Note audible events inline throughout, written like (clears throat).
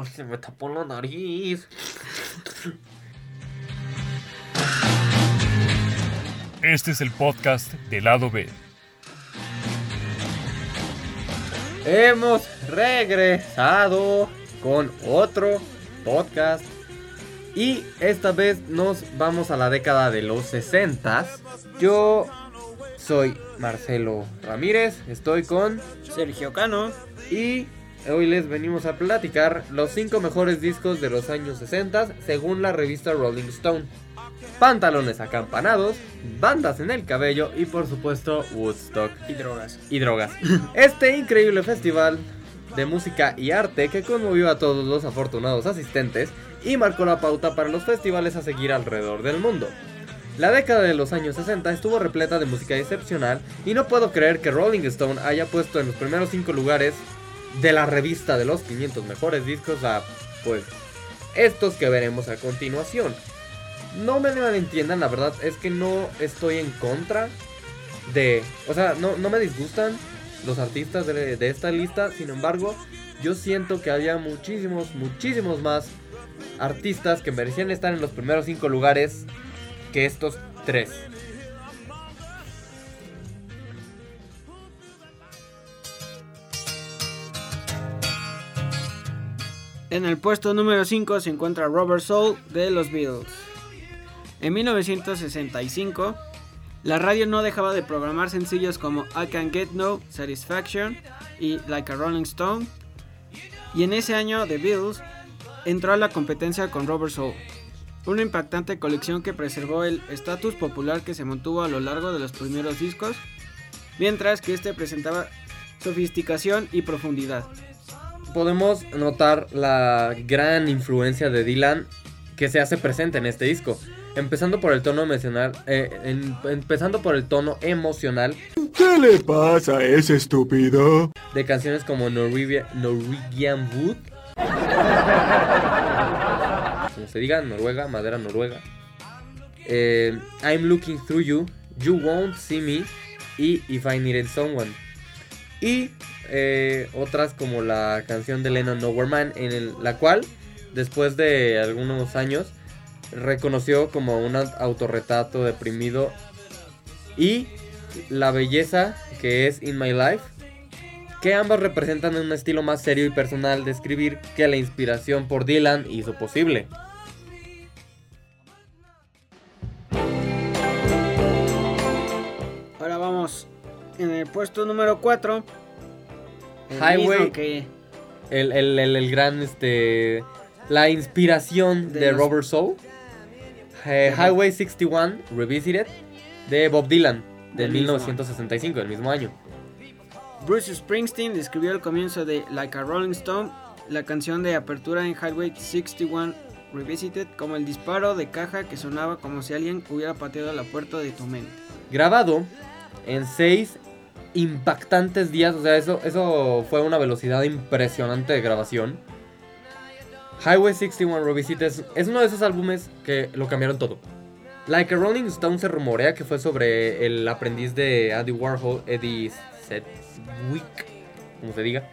¡Oh, se me tapó la nariz! Este es el podcast del lado B. Hemos regresado con otro podcast y esta vez nos vamos a la década de los 60. Yo soy Marcelo Ramírez, estoy con Sergio Cano y hoy les venimos a platicar los 5 mejores discos de los años 60 según la revista Rolling Stone. Pantalones acampanados, bandas en el cabello y por supuesto Woodstock y drogas. y drogas. (clears throat) Este increíble festival de música y arte que conmovió a todos los afortunados asistentes y marcó la pauta para los festivales a seguir alrededor del mundo. La década de los años 60 estuvo repleta de música excepcional y no puedo creer que Rolling Stone haya puesto en los primeros 5 lugares de la revista de los 500 mejores discos a, pues, estos que veremos a continuación. No me malentiendan, la verdad es que no estoy en contra de... O sea, no, no me disgustan los artistas de, de esta lista, sin embargo, yo siento que había muchísimos, muchísimos más artistas que merecían estar en los primeros 5 lugares que estos tres. En el puesto número 5 se encuentra Robert Soul de los Beatles. En 1965, la radio no dejaba de programar sencillos como I Can Get No Satisfaction y Like a Rolling Stone. Y en ese año, The Beatles entró a la competencia con Robert Soul, una impactante colección que preservó el estatus popular que se mantuvo a lo largo de los primeros discos, mientras que este presentaba sofisticación y profundidad. Podemos notar la gran influencia de Dylan que se hace presente en este disco. Empezando por el tono emocional, eh, en- empezando por el tono emocional ¿Qué le pasa a ese estúpido? de canciones como Norwegian, Norwegian Wood. Como se diga, Noruega, madera noruega. Eh, I'm Looking Through You, You Won't See Me y If I Needed Someone. Y eh, otras como la canción de Lennon Nowhere Man, en la cual, después de algunos años, reconoció como un autorretrato deprimido y la belleza que es In My Life que ambas representan un estilo más serio y personal de escribir que la inspiración por Dylan hizo posible. Ahora vamos en el puesto número 4. Highway. que El, el- el- el gran, este, la inspiración de, De los- Robert Soul. Eh. Highway 61 Revisited de Bob Dylan del Del mismo 1965, del mismo año. Bruce Springsteen describió el comienzo de Like a Rolling Stone, la canción de apertura en Highway 61 Revisited, como el disparo de caja que sonaba como si alguien hubiera pateado la puerta de tu mente. Grabado en seis impactantes días, o sea, eso, eso fue una velocidad impresionante de grabación. Highway 61 Revisited es, es uno de esos álbumes que lo cambiaron todo. Like a Rolling Stone se rumorea que fue sobre el aprendiz de Andy Warhol, Eddie Sedgwick, como se diga,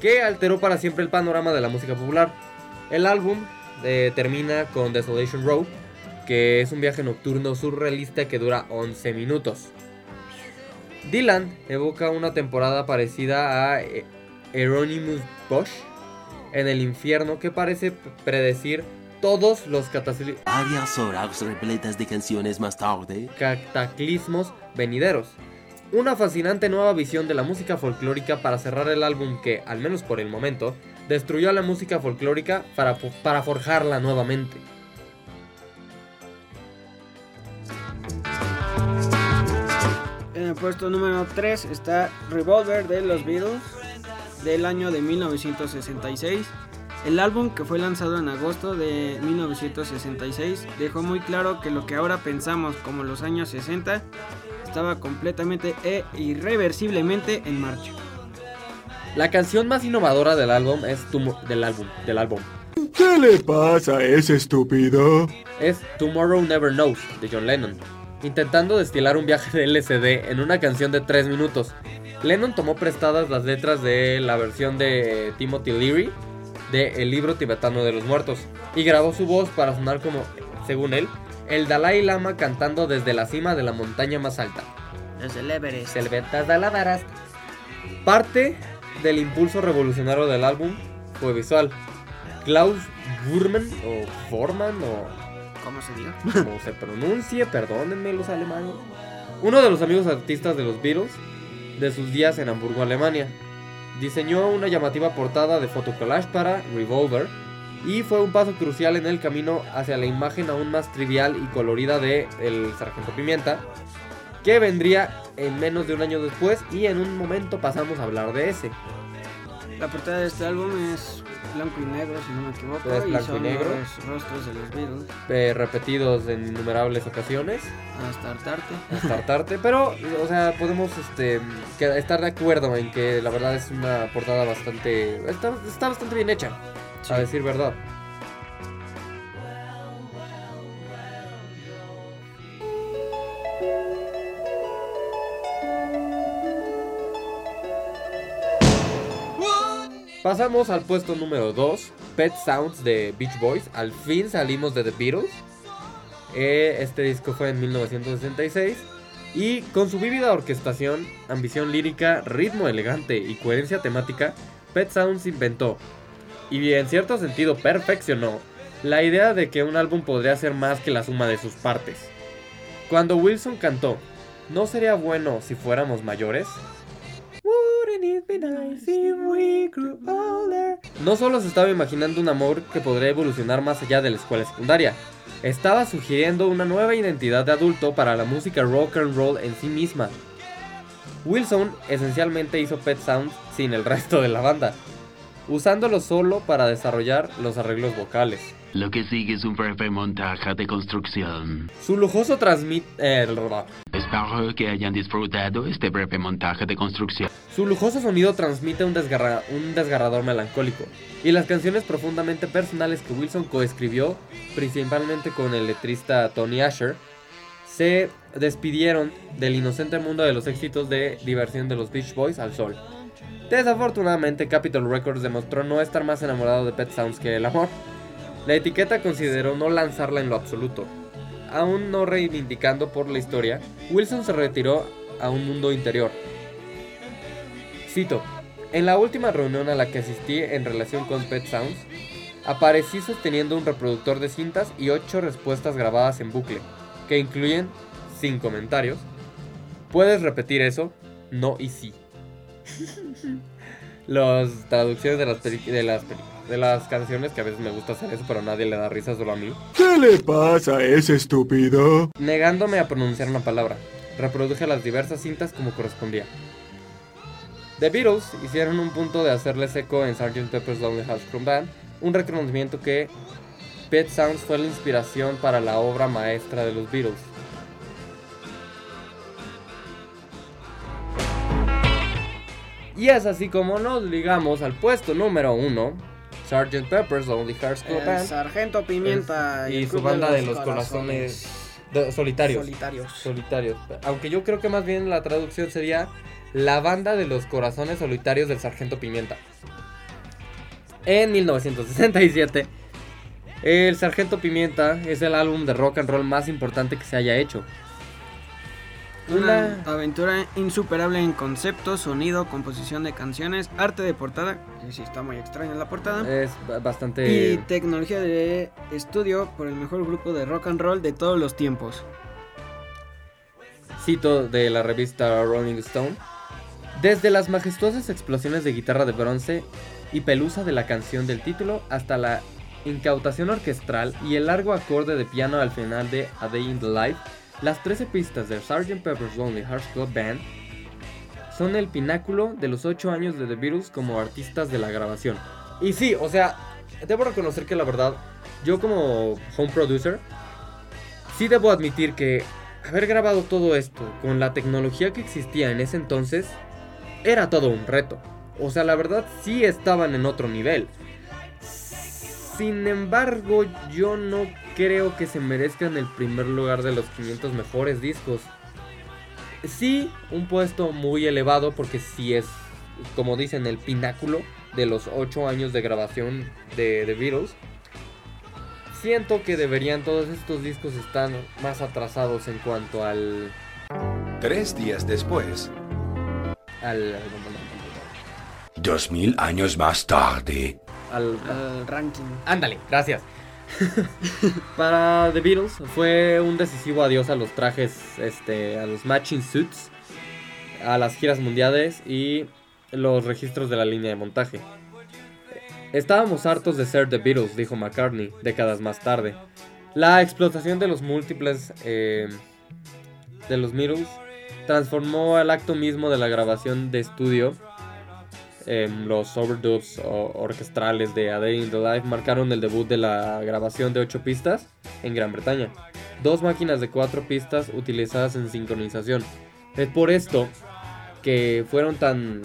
que alteró para siempre el panorama de la música popular. El álbum eh, termina con Desolation Row, que es un viaje nocturno surrealista que dura 11 minutos. Dylan evoca una temporada parecida a eh, Hieronymus Bosch en el infierno que parece predecir todos los catacli- Varias horas repletas de canciones más tarde, cataclismos venideros. Una fascinante nueva visión de la música folclórica para cerrar el álbum que, al menos por el momento, destruyó a la música folclórica para, para forjarla nuevamente. En el puesto número 3 está Revolver de los Beatles del año de 1966. El álbum que fue lanzado en agosto de 1966 dejó muy claro que lo que ahora pensamos como los años 60 estaba completamente e irreversiblemente en marcha. La canción más innovadora del álbum es del álbum, del álbum. ¿Qué le pasa a ese estúpido? es Tomorrow Never Knows de John Lennon, intentando destilar un viaje de LSD en una canción de 3 minutos. Lennon tomó prestadas las letras de la versión de Timothy Leary de El libro tibetano de los muertos y grabó su voz para sonar como, según él, el Dalai Lama cantando desde la cima de la montaña más alta. Desde el Everest. Parte del impulso revolucionario del álbum fue visual. Klaus Burman o Forman o ¿Cómo se diga? (laughs) como se pronuncie, perdónenme los alemanes. Uno de los amigos artistas de los Beatles de sus días en Hamburgo, Alemania. Diseñó una llamativa portada de fotocollage para Revolver y fue un paso crucial en el camino hacia la imagen aún más trivial y colorida de El Sargento Pimienta, que vendría en menos de un año después y en un momento pasamos a hablar de ese. La portada de este álbum es blanco y negro, si no me equivoco. Es blanco y son negro. los rostros de los Beatles. eh, repetidos en innumerables ocasiones. Hasta hartarte. hasta hartarte, pero, o sea, podemos este, que- estar de acuerdo en que la verdad es una portada bastante. Está, está bastante bien hecha, a decir verdad. Pasamos al puesto número 2, Pet Sounds de Beach Boys. Al fin salimos de The Beatles. Eh, este disco fue en 1966 y con su vívida orquestación, ambición lírica, ritmo elegante y coherencia temática, Pet Sounds inventó y en cierto sentido perfeccionó la idea de que un álbum podría ser más que la suma de sus partes. Cuando Wilson cantó, ¿no sería bueno si fuéramos mayores? Wouldn't it be nice if we grew older? No solo se estaba imaginando un amor que podría evolucionar más allá de la escuela secundaria, estaba sugiriendo una nueva identidad de adulto para la música rock and roll en sí misma. Wilson esencialmente hizo Pet Sounds sin el resto de la banda, usándolo solo para desarrollar los arreglos vocales. Lo que sigue es un breve montaje de construcción. Su lujoso transmit... eh, Espero que hayan disfrutado este breve montaje de construcción. Su lujoso sonido transmite un, desgarra- un desgarrador melancólico, y las canciones profundamente personales que Wilson coescribió, principalmente con el letrista Tony Asher, se despidieron del inocente mundo de los éxitos de diversión de los Beach Boys al sol. Desafortunadamente, Capitol Records demostró no estar más enamorado de Pet Sounds que el amor. La etiqueta consideró no lanzarla en lo absoluto. Aún no reivindicando por la historia, Wilson se retiró a un mundo interior, Cito, en la última reunión a la que asistí en relación con Pet Sounds, aparecí sosteniendo un reproductor de cintas y ocho respuestas grabadas en bucle, que incluyen, sin comentarios, ¿puedes repetir eso? No y sí. (laughs) Las traducciones de las, de, las de las canciones, que a veces me gusta hacer eso, pero nadie le da risa, solo a mí. ¿Qué le pasa a ese estúpido? Negándome a pronunciar una palabra, reproduje las diversas cintas como correspondía. The Beatles hicieron un punto de hacerles eco en Sgt. Pepper's Lonely Hearts Club Band, un reconocimiento que Pet Sounds fue la inspiración para la obra maestra de los Beatles. Y es así como nos ligamos al puesto número uno, Sgt. Pepper's Lonely Hearts Club El Band Sargento Pimienta Es- y su banda de los corazones de- solitarios. solitarios. Solitarios. Aunque yo creo que más bien la traducción sería La banda de los corazones solitarios del Sargento Pimienta. En 1967, El Sargento Pimienta es el álbum de rock and roll más importante que se haya hecho. Una aventura insuperable en concepto, sonido, composición de canciones, arte de portada, que sí está muy extraña la portada, es ba- y bastante tecnología de estudio por el mejor grupo de rock and roll de todos los tiempos. cito de la revista Rolling Stone. Desde las majestuosas explosiones de guitarra de bronce y pelusa de la canción del título hasta la incautación orquestral y el largo acorde de piano al final de A Day in the Life, las 13 pistas de Sgt. Pepper's Lonely Hearts Club Band son el pináculo de los 8 años de The Beatles como artistas de la grabación. Y sí, o sea, debo reconocer que la verdad, yo como home producer, sí debo admitir que haber grabado todo esto con la tecnología que existía en ese entonces era todo un reto. O sea, la verdad sí estaban en otro nivel. Sin embargo, yo no creo que se merezcan el primer lugar de los 500 mejores discos. Sí, un puesto muy elevado porque sí es, como dicen, el pináculo de los 8 años de grabación de The Beatles, siento que deberían todos estos discos estar más atrasados en cuanto al... Tres días después, al... Dos mil años más tarde. Al, Al ranking. Ándale, gracias. (laughs) Para The Beatles fue un decisivo adiós a los trajes, este, a los matching suits, a las giras mundiales y los registros de la línea de montaje. Estábamos hartos de ser The Beatles, dijo McCartney, décadas más tarde. La explotación de los múltiples eh, de los Beatles transformó al acto mismo de la grabación de estudio Em, los overdubs o- orquestrales de A Day in the Life marcaron el debut de la grabación de 8 pistas en Gran Bretaña. Dos máquinas de 4 pistas utilizadas en sincronización. Es por esto que fueron tan,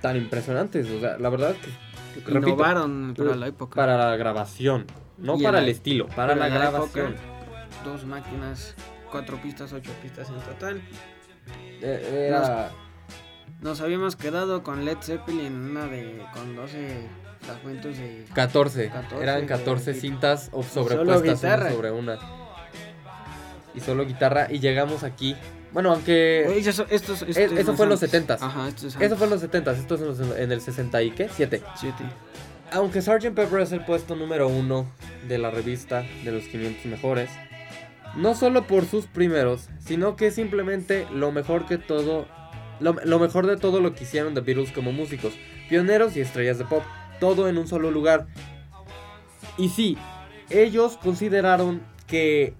tan impresionantes. O sea, la verdad es que, Innovaron para la época. para la grabación. No para el estilo, para la grabación. época, dos máquinas, cuatro pistas, ocho pistas en total. Eh, Era... Nos habíamos quedado con Led Zeppelin, una de con 12 fragmentos de 14. 14 Eran 14 de- cintas o- sobrepuestas una sobre una. Y solo guitarra. Y llegamos aquí. Bueno, aunque. Oye, eso, estos, estos Eh, eso no fue en los son- 70s. Ajá, estos son Eso fue en los 70, esto es en, el 60 y qué? 7. siete. Aunque Sgt. Pepper es el puesto número uno de la revista de los 500 mejores, no solo por sus primeros, sino que simplemente lo mejor que todo, lo, lo mejor de todo lo que hicieron The Beatles como músicos, pioneros y estrellas de pop, todo en un solo lugar. Y sí, ellos consideraron que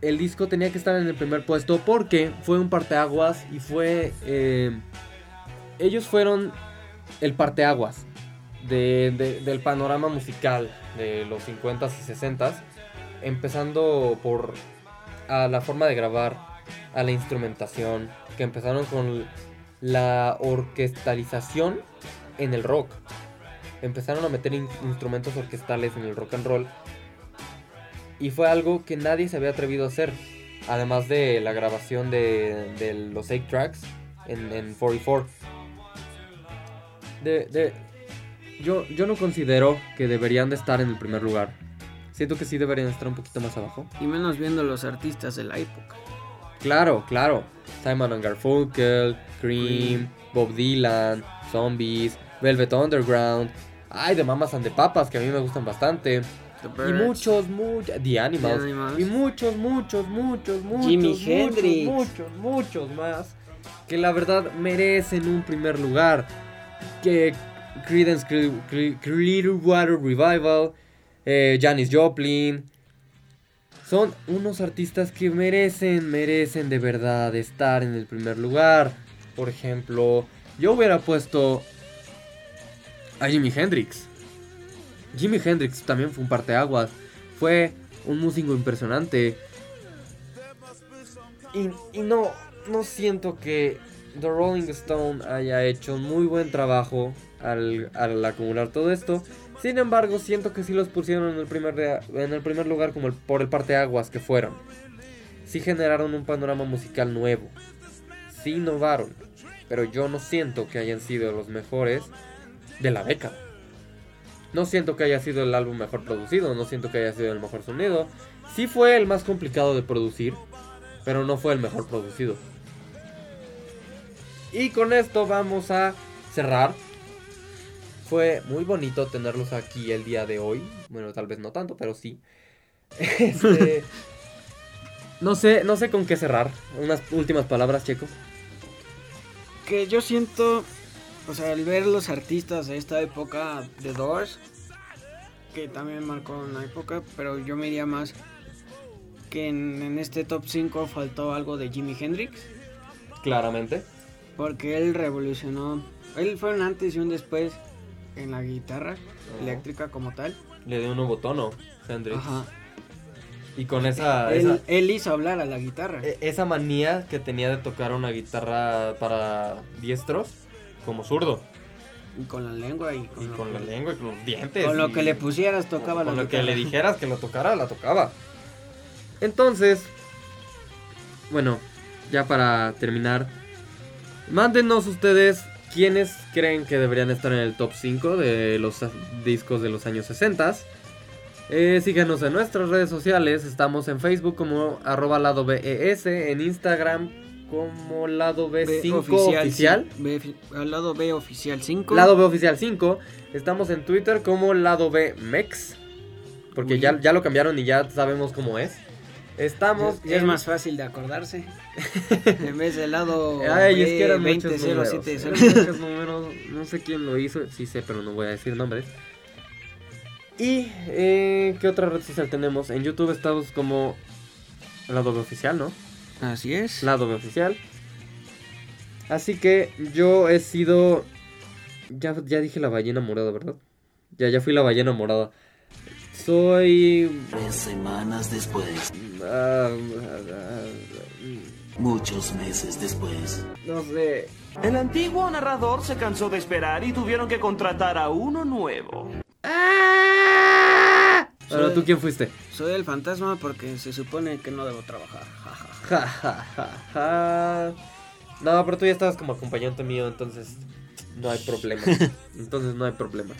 el disco tenía que estar en el primer puesto porque fue un parteaguas y fue... eh, ellos fueron el parteaguas de, de- del panorama musical de los 50s y 60s, empezando por a la forma de grabar, a la instrumentación, que empezaron con la orquestalización en el rock. Empezaron a meter in- instrumentos orquestales en el rock and roll. Y fue algo que nadie se había atrevido a hacer. Además de la grabación de, de los 8 tracks en, en 44. De, de, yo, yo no considero que deberían de estar en el primer lugar. Siento que sí deberían estar un poquito más abajo. Y menos viendo los artistas de la época. Claro, claro. Simon and Garfunkel, Cream, Bob Dylan, Zombies, Velvet Underground. Ay, de Mamas and the Papas, que a mí me gustan bastante. Y muchos, muchos. The Animals. The Animals. Y muchos, muchos, muchos, muchos. Jimi muchos, Hendrix. Muchos, muchos más. Que la verdad merecen un primer lugar. Que Creedence Cre- Cre- Clearwater Revival. Eh, Janis Joplin. Son unos artistas que merecen, merecen de verdad estar en el primer lugar. Por ejemplo, yo hubiera puesto a Jimi Hendrix. Jimi Hendrix también fue un parteaguas. Fue un músico impresionante. Y, y no, no siento que The Rolling Stone haya hecho muy buen trabajo al, al acumular todo esto. Sin embargo, siento que sí los pusieron en el primer, en el primer lugar como el, por el parteaguas que fueron. Sí generaron un panorama musical nuevo. Sí innovaron. Pero yo no siento que hayan sido los mejores de la década. No siento que haya sido el álbum mejor producido, no siento que haya sido el mejor sonido. Sí fue el más complicado de producir, pero no fue el mejor producido. Y con esto vamos a cerrar. Fue muy bonito tenerlos aquí el día de hoy. Bueno, tal vez no tanto, pero sí. (laughs) Este, (laughs) no sé, no sé con qué cerrar. Unas últimas palabras, Checo. Que yo siento, o sea, al ver los artistas de esta época de Doors, que también marcó una época, pero yo me iría más que en, en este top 5 faltó algo de Jimi Hendrix, Claramente. porque él revolucionó, él fue un antes y un después en la guitarra eléctrica como tal. Le dio un nuevo tono, Hendrix. Ajá. Y con esa, Él, esa, él hizo hablar a la guitarra. e- esa manía que tenía de tocar una guitarra para diestros, como zurdo. Y con la lengua y con, Y con la que- lengua y con los dientes. con lo que le pusieras tocaba con la lo que le dijeras que lo tocara, la tocaba. Entonces, bueno, ya para terminar, mándenos ustedes ¿quiénes creen que deberían estar en el top 5 de los discos de los años 60? Eh, síganos en nuestras redes sociales. Estamos en Facebook como arroba lado BES, en Instagram como lado B5 oficial. sí, B- al lado B oficial 5. Lado B oficial 5. Estamos en Twitter como lado B Mex. Porque ya, ya lo cambiaron y ya sabemos cómo es. Estamos. Ya es en- más fácil de acordarse. (laughs) en vez del lado Ay, es B que eran muchos números. 2007. Eran muchos números. No sé quién lo hizo. Sí sé, pero no voy a decir nombres. Y, eh, ¿qué otra red social tenemos? En YouTube estamos como Lado B Oficial, ¿no? Así es. Lado B Oficial. Así que yo he sido... Ya, ya dije la ballena morada, ¿verdad? Ya, ya fui la ballena morada. Soy... Tres semanas después, ah, ah, muchos meses después. no sé. El antiguo narrador se cansó de esperar y tuvieron que contratar a uno nuevo. Pero tú quién fuiste? Soy el fantasma porque se supone que no debo trabajar. Ja, ja, ja. Ja, ja, ja, ja. No, pero tú ya estabas como acompañante mío, entonces no hay problema. (laughs) Entonces no hay problema.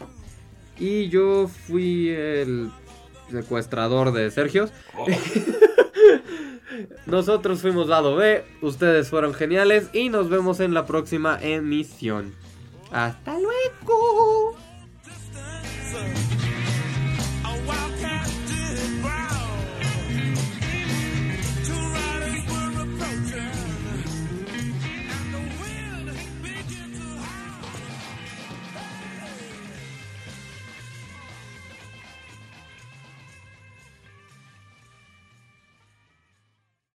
Y yo fui el secuestrador de Sergio. (laughs) Nosotros fuimos lado B, ustedes fueron geniales y nos vemos en la próxima emisión. Hasta luego.